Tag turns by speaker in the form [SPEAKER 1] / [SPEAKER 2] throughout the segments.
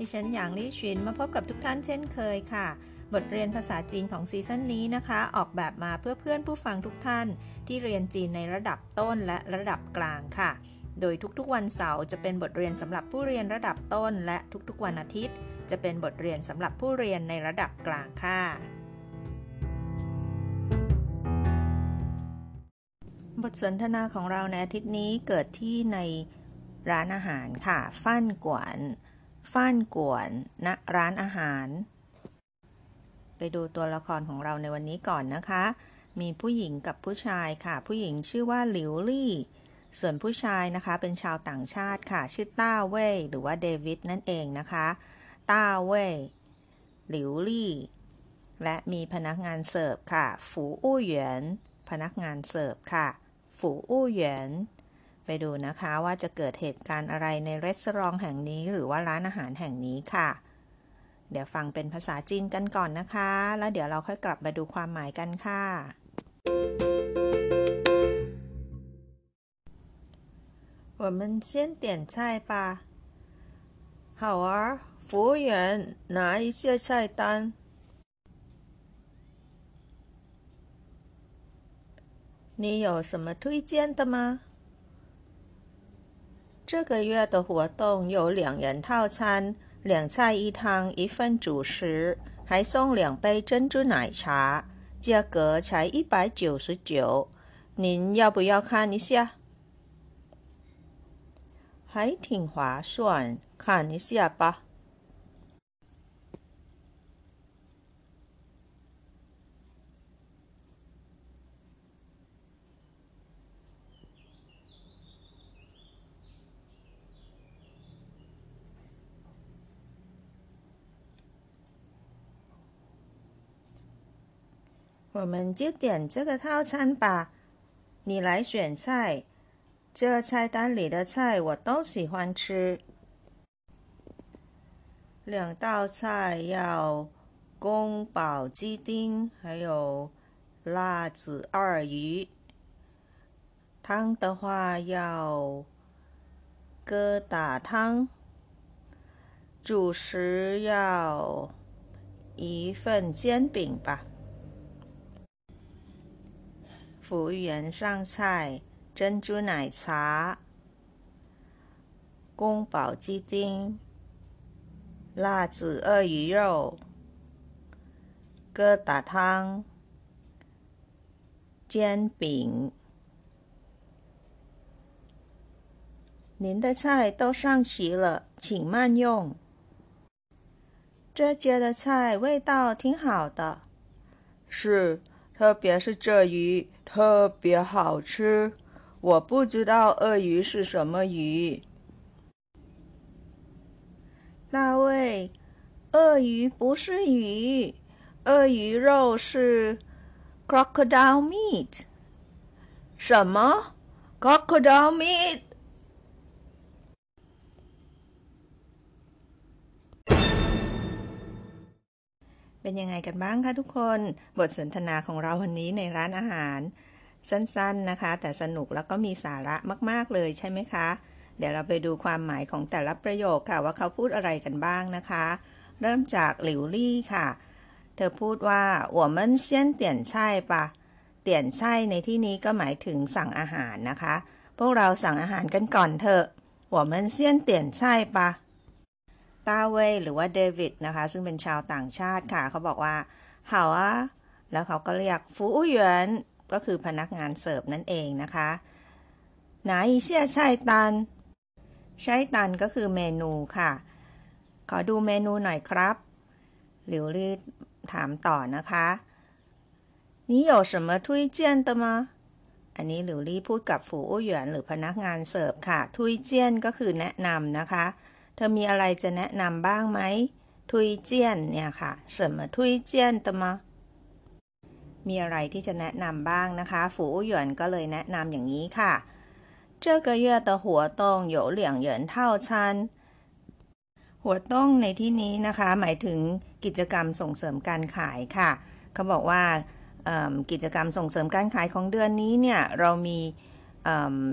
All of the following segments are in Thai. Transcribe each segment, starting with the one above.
[SPEAKER 1] ดิฉันหยางลี่ชินมาพบกับทุกท่านเช่นเคยค่ะ บทเรียนภาษาจีนของซีซั่นนี้นะคะ ออกแบบมาเพื่อเพื่อนผู้ฟังทุกท่าน ที่เรียนจีนในระดับต้นและระดับกลางค่ะ โดยทุกๆวันเสาร์จะเป็นบทเรียนสำหรับผู้เรียนระดับต้น และทุกๆวันอาทิตย์ จะเป็นบทเรียนสำหรับผู้เรียนในระดับกลางค่ะบทสนทนาของเราในอาทิตย์นี้เกิดที่ในร้านอาหารค่ะฟ้านกวน ฟ้านกวนณร้านอาหาร ไปดูตัวละครของเราในวันนี้ก่อนนะคะ มีผู้หญิงกับผู้ชายค่ะ ผู้หญิงชื่อว่าหลิวลี่ ส่วนผู้ชายนะคะเป็นชาวต่างชาติค่ะ ชื่อต้าเว่ยหรือว่าเดวิดนั่นเองนะคะ ต้าเว่ยหลิวลี่ และมีพนักงานเสิร์ฟค่ะ ฝูอู้เหวียนพนักงานเสิร์ฟค่ะ ฝูอู้เหวียน ไปดูนะคะว่าจะเกิดเหตุการณ์อะไรในร้านแห่งนี้หรือว่าร้านอาหารแห่งนี้ค่ะ เดี๋ยวฟังเป็นภาษาจีนกันก่อนนะคะ แล้วเดี๋ยวเราค่อยกลับมาดูความหมายกันค่ะ我们先点菜吧。
[SPEAKER 2] 好啊，服务员，拿一下菜单。
[SPEAKER 1] 你有什么推荐的吗？
[SPEAKER 2] 这个月的活动有两人套餐，两菜一汤，一份主食，还送两杯珍珠奶茶，价格才一百九十九。您要不要看一下？还挺划算，看一下吧。
[SPEAKER 1] 我们就点这个套餐吧，你来选菜。这菜单里的菜我都喜欢吃。
[SPEAKER 2] 两道菜要宫保鸡丁，还有辣子二鱼。汤的话要疙瘩汤。主食要一份煎饼吧。
[SPEAKER 1] 服务员上菜：珍珠奶茶、宫保鸡丁、辣子鳄鱼肉、疙瘩汤、煎饼。您的菜都上齐了，请慢用。这家的菜味道挺好的。
[SPEAKER 2] 是。特别是这鱼特别好吃，我不知道鳄鱼是什么鱼。
[SPEAKER 1] 大卫，鳄鱼不是鱼，鳄鱼肉是 crocodile meat。
[SPEAKER 2] 什么？crocodile meat？
[SPEAKER 1] เป็นยังไงกันบ้างคะทุกคน บทสนทนาของเราวันนี้ในร้านอาหาร สั้นๆนะคะ แต่สนุกแล้วก็มีสาระมากๆเลยใช่ไหมคะ เดี๋ยวเราไปดูความหมายของแต่ละประโยคค่ะ ว่าเขาพูดอะไรกันบ้างนะคะ เริ่มจากหลิวลี่ค่ะ เธอพูดว่า我们先点菜吧เตียนไช่ในที่นี้ก็หมายถึงสั่งอาหารนะคะ พวกเราสั่งอาหารกันก่อนเถอะ我们先点菜吧ต้ าเว่ยหรือว่าเดวิดนะคะ ซึ่งเป็นชาวต่างชาติค่ะ เขาบอกว่าเห่าอะแล้วเขาก็เรียกฟูอูหยวนก็คือพนักงานเสิร์ฟนั่นเองนะคะหนาอีเชี่ยใช่ตันใช่ตันก็คือเมนูค่ะ ขอดูเมนูหน่อยครับ หลิวลี่ถามต่อนะคะ你有什么推荐的吗อันนี้หลิวลี่พูดกับฝูอู้หยวนหรือพนักงานเสิร์ฟค่ะ ทุยเจียนก็คือแนะนำนะคะ ธอมีอะไรจะแนะนำบ้างไหม ท 推荐เนี่ยค่ะ什么推荐的吗มีอะไรที่จะแนะนำบ้างนะคะ ฝูหยวนก็เลยแนะนำอย่างนี้ค่ะ这个月的活动有两人套餐หัวต้องในที่นี้นะคะ หมายถึงกิจกรรมส่งเสริมการขายค่ะ เขาบอกว่ากิจกรรมส่งเสริมการขายของเดือนนี้เนี่ยเรามี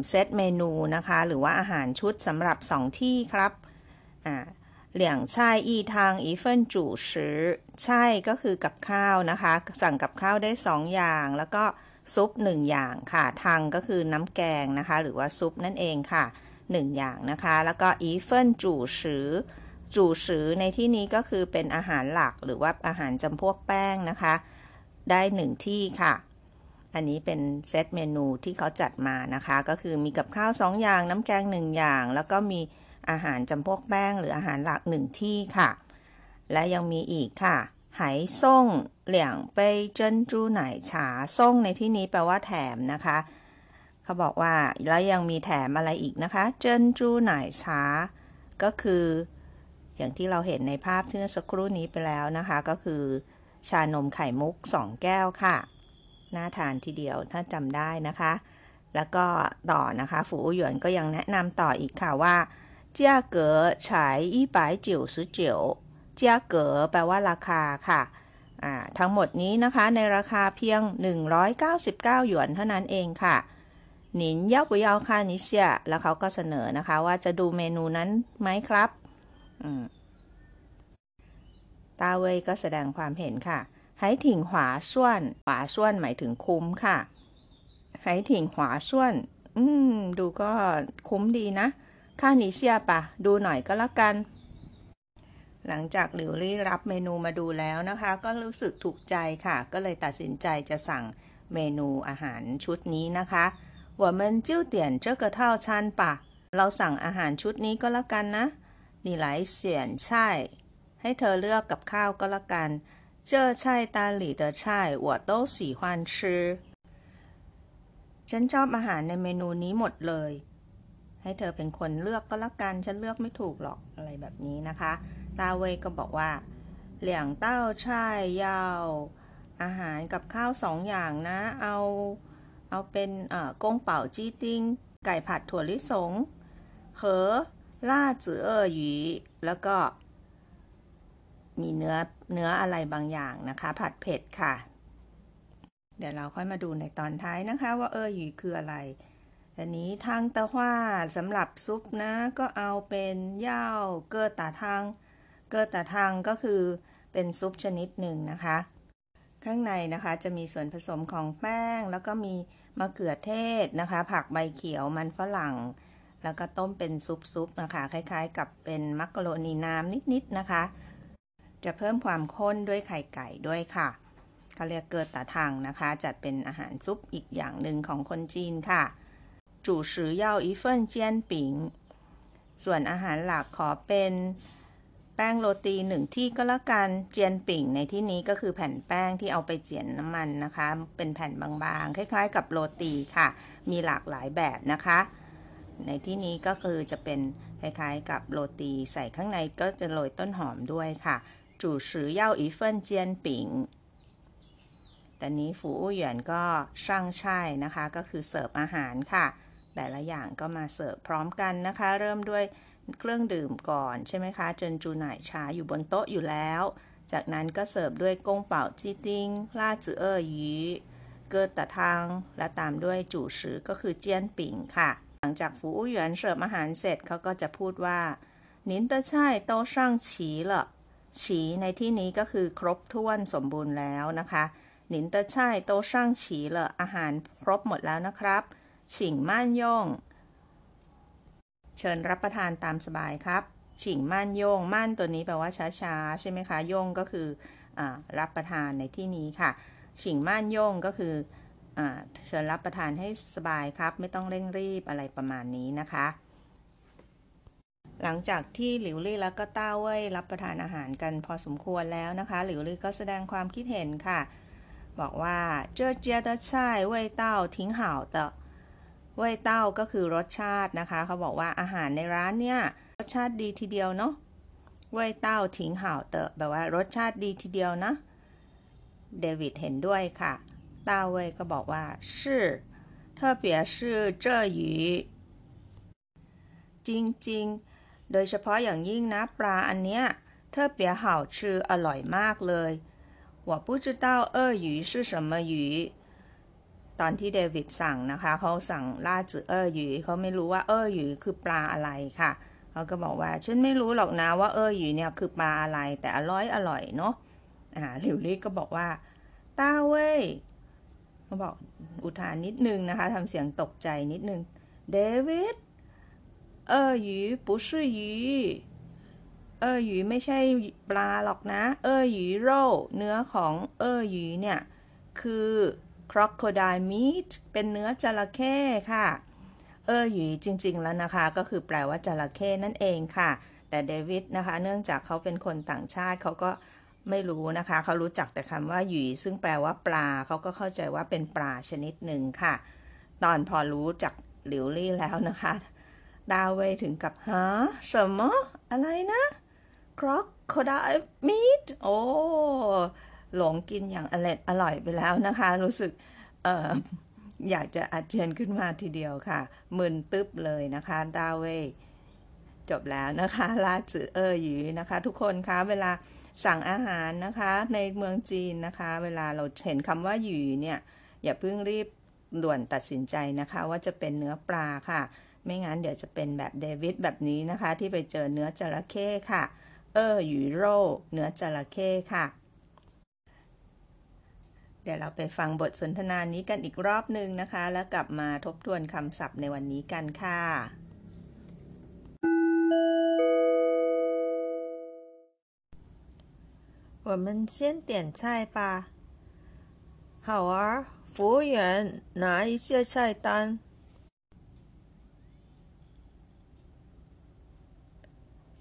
[SPEAKER 1] เซตเมนูนะคะ หรือว่าอาหารชุดสำหรับ 2 ที่ครับเหลี่ยงช่ อีทางอีเฟินจูชือใช่ก็คือกับข้าวนะคะ สั่งกับข้าวได้2องอย่าง แล้วก็ซุป1อย่างค่ะ ทางก็คือน้ำแกงนะคะ หรือว่าซุปนั่นเองค่ะ1อย่างนะคะ แล้วก็อีเฟินจู่ชือจูสือในที่นี้ก็คือเป็นอาหารหลักหรือว่าอาหารจำพวกแป้งนะคะ ได้หนึ่งที่ค่ะ อันนี้เป็นเซตเมนูที่เขาจัดมานะคะ ก็คือมีกับข้าวสองอย่างน้ำแกงหนึ่งอย่าง แล้วก็มี อาหารจำพวกแป้งหรืออาหารหลักหนึ่งที่ค่ะ และยังมีอีกค่ะไหส่งเหลี่ยงเป้เจิ้นจูไหนฉาส่งในที่นี้แปลว่าแถมนะคะ เขาบอกว่าแล้วยังมีแถมอะไรอีกนะคะ เจิ้นจูไหนฉาก็คือ อย่างที่เราเห็นในภาพที่เมื่อสักครู่นี้ไปแล้วนะคะ ก็คือ ชานมไข่มุก 2 แก้วค่ะ น่าทานทีเดียวถ้าจำได้นะคะ แล้วก็ต่อนะคะ ฝูหยวนก็ยังแนะนำต่ออีกค่ะว่า เจ้าเก๋ฉายอีปายจิ๋วซื้อเจียวเจ้าเก๋แปลว่าราคาค่ะ ทั้งหมดนี้นะคะในราคาเพียง 199 หยวนเท่านั้นเองค่ะหนินเย่าปุยเอาค่านิเซียแล้วเขาก็เสนอนะคะว่าจะดูเมนูนั้นไหมครับตาเวยก็แสดงความเห็นค่ะไหถิงหวาส่วนหวาส่วนหมายถึงคุ้มค่ะไหถิงหวาส่วน อืม ดูก็คุ้มดีนะ ค่านี้เชียปะ ดูหน่อยก็แล้วกัน หลังจากหลิวลี่รับเมนูมาดูแล้วนะคะ ก็รู้สึกถูกใจค่ะ ก็เลยตัดสินใจจะสั่งเมนูอาหารชุดนี้นะคะ我们就点这个套餐吧เราสั่งอาหารชุดนี้ก็แล้วกันนะ你来选菜ให้เธอเลือกกับข้าวก็แล้วกัน这菜单里的菜我都喜欢吃ฉันชอบอาหารในเมนูนี้หมดเลย ให้เธอเป็นคนเลือกก็แล้วกัน ฉันเลือกไม่ถูกหรอกอะไรแบบนี้นะคะ ตาเวยก็บอกว่า เหลี่ยงเต้าช่ายยาวอาหารกับข้าวสองอย่างนะ เอา เอาเป็นเอ่อกงเป่าจี้ติ้ง ไก่ผัดถั่วลิสงเหอล่าจือเออหยีแล้วก็ มีเนื้อเนื้ออะไรบางอย่างนะคะ ผัดเผ็ดค่ะ เดี๋ยวเราค่อยมาดูในตอนท้ายนะคะ ว่าเออหยีคืออะไร อันนี้ทางตะหว่าสำหรับซุปนะก็เอาเป็นย่าเกอตาทางเกอตาทางก็คือเป็นซุปชนิดหนึ่งนะคะ ข้างในนะคะจะมีส่วนผสมของแป้ง แล้วก็มีมะเขือเทศนะคะ ผักใบเขียวมันฝรั่ง แล้วก็ต้มเป็นซุปๆนะคะ คล้ายๆ กับเป็นมักกะโรนีน้ำนิดๆนะคะ จะเพิ่มความข้นด้วยไข่ไก่ด้วยค่ะเขาเรียกเกิดตาทางนะคะ จัดเป็นอาหารซุปอีกอย่างหนึ่งของคนจีนค่ะ 主食要一份煎饼ส่วนอาหารหลักขอเป็นแป้งโรตีหนึ่งที่ก็แล้วกันเจียนปิ่งในที่นี้ก็คือแผ่นแป้งที่เอาไปเจียนน้ำมันนะคะ เป็นแผ่นบางๆ คล้ายๆ กับโรตีค่ะ มีหลากหลายแบบนะคะในที่นี้ก็คือจะเป็นคล้ายๆกับโรตีใส่ข้างในก็จะโรยต้นหอมด้วยค่ะจูสือเย่าอีเฟินเจียนปิงแต่นี้ฝูอู้หยวนก็ช่างใช่นะคะ ก็คือเสิร์ฟอาหารค่ะ แต่ละอย่างก็มาเสิร์ฟพร้อมกันนะคะ เริ่มด้วยเครื่องดื่มก่อนใช่ไหมคะจนจูไหนชาอยู่บนโต๊ะอยู่แล้ว จากนั้นก็เสิร์ฟด้วย宫保鸡丁 辣子儿 一个大汤และตามด้วย主食ก็คือ煎饼ค่ะ หลังจาก服务员เสิร์ฟอาหารเสร็จเขาก็จะพูดว่า您的菜都上齐了 齐 ในที่นี้ก็คือครบถ้วนสมบูรณ์แล้วนะคะ您的菜都上齐了อาหารครบหมดแล้วนะครับ ฉิงม่านย่งเชิญรับประทานตามสบายครับ ฉิงม่านย่งม่านตัวนี้แปลว่าช้าๆใช่ไหมคะย่งก็คืออรับประทานในที่นี้ค่ะ ฉิงม่านย่งก็คือเชิญรับประทานให้สบายครับ ไม่ต้องเร่งรีบอะไรประมาณนี้นะคะ หลังจากที่หลิวลี่แล้วก็ต้าเว่ยรับประทานอาหารกันพอสมควรแล้วนะคะ หลิวลี่ก็แสดงความคิดเห็นค่ะ บอกว่าเจ้าเจีย的菜味道挺好的 เว่ยเต้าก็คือรสชาตินะคะ เขาบอกว่าอาหารในร้านเนี่ยรสชาติดีทีเดียวเนาะ เว่ยเต้าถิงห่าวเตอแปลว่ารสชาติดีทีเดียวนะ เดวิดเห็นด้วยค่ะต้าเว่ยก็บอกว่า是特别是这鱼จริงๆ โดยเฉพาะอย่างยิ่งนะปลาอันเนี้ย特别好吃อร่อยมากเลย我不知道鳄鱼是什么鱼 ตอนที่เดวิดสั่งนะคะเขาสั่งล่าจือเอ้อหยูเขาไม่รู้ว่าเอ้อหยูคือปลาอะไรค่ะเขาก็บอกว่าฉันไม่รู้หรอกนะว่าเอ้อหยูเนี่ยคือปลาอะไร แต่อร่อยอร่อยเนาะอ่าหลิวลี่ก็บอกว่าต้าเว้ยเขาบอกอุทานนิดนึงนะคะทำเสียงตกใจนิดนึงเดวิดเอ้อหยู不是鱼เอ้อหยูไม่ใช่ปลาหรอกนะ เอ้อหยูโร่เนื้อของเอ้อหยูเนี่ยคือ crocodile meat เป็นเนื้อจระเข้ค่ะ เออหยีจริง ๆ แล้วนะคะ ก็คือแปลว่าจระเข้นั่นเองค่ะ แต่เดวิดนะคะ เนื่องจากเขาเป็นคนต่างชาติเขาก็ไม่รู้นะคะ เขารู้จักแต่คำว่าหยีซึ่งแปลว่าปลา เขาก็เข้าใจว่าเป็นปลาชนิดหนึ่งค่ะ ตอนพอรู้จักหลิวลี่แล้วนะคะ ดาวเวถึงกับฮะสมออะไรนะ crocodile meat โอ้ หลงกินอย่างอร่อยอร่อยไปแล้วนะคะ รู้สึกอออยากจะอาเจียนขึ้นมาทีเดียวค่ะมึนตึ๊บเลยนะคะดาเวจบแล้วนะคะลาจือเออหยูนะคะ ทุกคนคะเวลาสั่งอาหารนะคะในเมืองจีนนะคะ เวลาเราเห็นคำว่าหยูเนี่ยอย่าเพิ่งรีบด่วนตัดสินใจนะคะ ว่าจะเป็นเนื้อปลาค่ะ ไม่งั้นเดี๋ยวจะเป็นแบบเดวิดแบบนี้นะคะ ที่ไปเจอเนื้อจระเข้ค่ะ เออหยูโร่เนื้อจระเข้ค่ะ ดี๋ยวเราไปฟังบทสนทนานี้กันอีกรอบหนึ่งนะคะ แล้วกลับมาทบทวนคำศัพท์ในวันนี้กันค่ะ
[SPEAKER 2] 我们先点菜吧。好啊，服务员，拿一下菜单。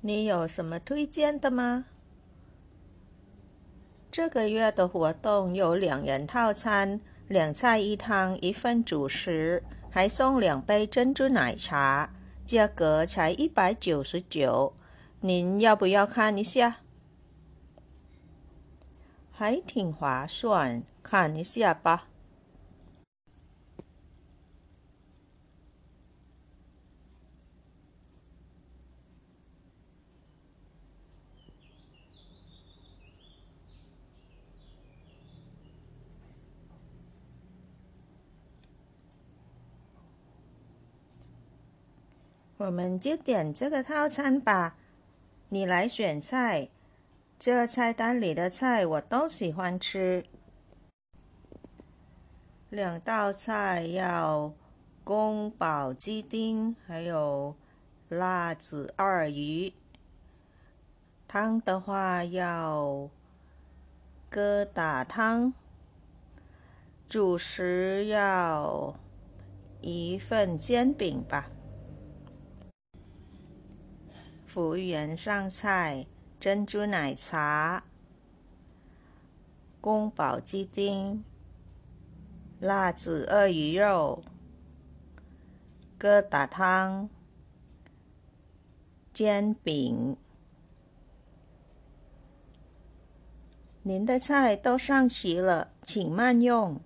[SPEAKER 2] 你有什么推荐的吗？ 这个月的活动有两人套餐，两菜一汤，一份主食，还送两杯珍珠奶茶，价格才一百九十九。您要不要看一下？还挺划算，看一下吧。我们就点这个套餐吧。你来选菜，这菜单里的菜我都喜欢吃。两道菜要宫保鸡丁，还有辣子二鱼。汤的话要疙瘩汤。主食要一份煎饼吧。服务员上菜：珍珠奶茶、宫保鸡丁、辣子鳄鱼肉、疙瘩汤、煎饼。您的菜都上齐了，请慢用。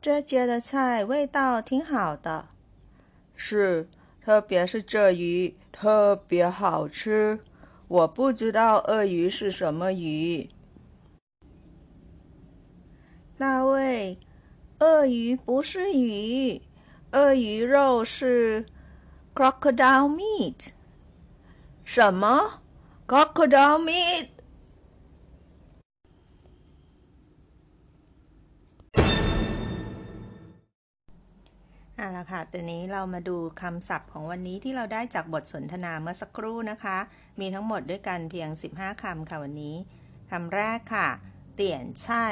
[SPEAKER 2] 这家的菜味道挺好的。是。特别是这鱼特别好吃，我不知道鳄鱼是什么鱼。大卫，鳄鱼不是鱼，鳄鱼肉是 crocodile meat。什么？crocodile meat？
[SPEAKER 1] ละค่ะตอนนี้เรามาดูคำศัพท์ของวันนี้ที่เราได้จากบทสนทนาเมื่อสักครู่นะคะ มีทั้งหมดด้วยกันเพียง 15คำค่ะวันนี้คำแรกค่ะ เตี่ยนใช่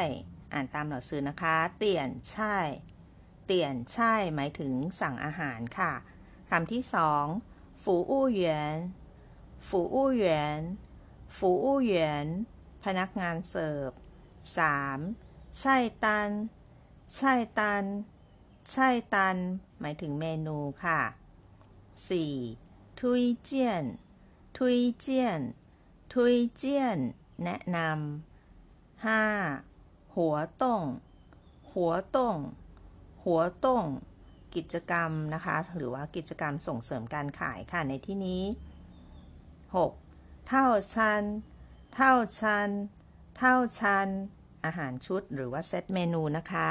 [SPEAKER 1] อ่านตามหนังสือนะคะ เตี่ยนใช่ เตี่ยนใช่ หมายถึงสั่งอาหารค่ะคำที่สองฝูอู้เหวียนฝูอู้เหวียนฝูอู้เหวียนพนักงานเสิร์ฟ 3. ใช่ตัน ใช่ตัน ใช่ตัน หมายถึงเมนูค่ะ 4. ทุยเจียน ทุยเจียน ทุยเจียน แนะนำ 5. หัวต้ง หัวต้ง หัวต้ง กิจกรรมนะคะ หรือว่ากิจกรรมส่งเสริมการขายค่ะในที่นี้ 6. เท่าชัน เท่าชัน เท่าชัน อาหารชุดหรือว่าเซตเมนูนะคะ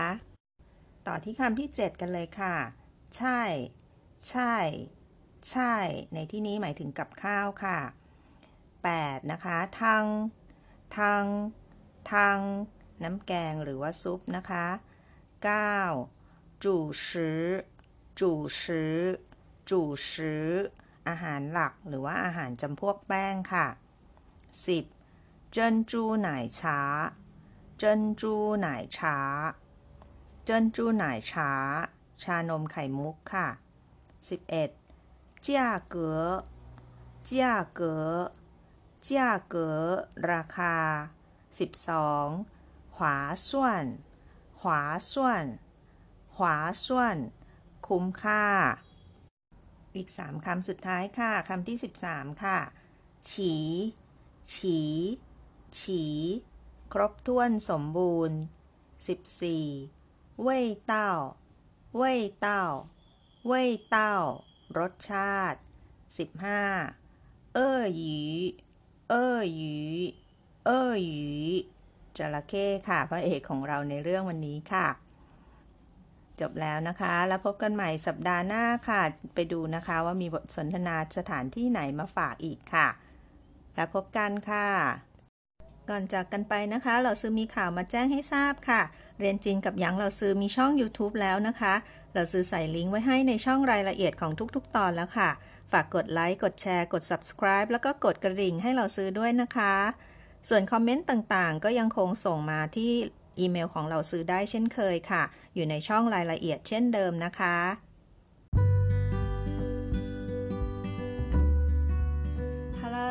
[SPEAKER 1] ต่อที่คำที่ 7 กันเลยค่ะ ใช่ ใช่ ใช่ ในที่นี้หมายถึงกับข้าวค่ะ 8. นะคะทังทังทังน้ำแกงหรือว่าซุปนะคะ 9. จู่ชือจู่ชือจู่ชืออาหารหลักหรือว่าอาหารจำพวกแป้งค่ะ 10. เจินจูไหนช้า เจินจูไหนช้า เจินจูไหนช้า ชานมไข่มุกค่ะ 11. จ้าเก๋อเจ้าเก๋อเจ้าเก๋อราคา 12. หวาส่วน หวาส่วน หวาส่วน คุ้มค่า อีก 3คำสุดท้ายค่ะคำที่ 13 ค่ะ ฉี ฉี ฉี ครบถ้วนสมบูรณ์ 14. เว่ยเต้า เว่ยเต้า เว่ยเต้า รสชาติ 15. เอ้อหยีเอ้อหยีเอ้อหยีจระเข้ค่ะ พระเอกของเราในเรื่องวันนี้ค่ะ จบแล้วนะคะ แล้วพบกันใหม่สัปดาห์หน้าค่ะ ไปดูนะคะว่ามีบทสนทนาสถานที่ไหนมาฝากอีกค่ะ แล้วพบกันค่ะ ก่อนจากกันไปนะคะ เราซื้อมีข่าวมาแจ้งให้ทราบค่ะ เรียนจีนกับหยางเราซื้อมีช่อง YouTube แล้วนะคะ เราซื้อใส่ลิงก์ไว้ให้ในช่องรายละเอียดของทุกๆ ตอนแล้วค่ะ ฝากกดไลค์ กดแชร์ กด subscribe แล้วก็กดกระดิ่งให้เราซื้อด้วยนะคะ ส่วนคอมเมนต์ต่างๆ ก็ยังคงส่งมาที่อีเมลของเราซื้อได้เช่นเคยค่ะ อยู่ในช่องรายละเอียดเช่นเดิมนะคะ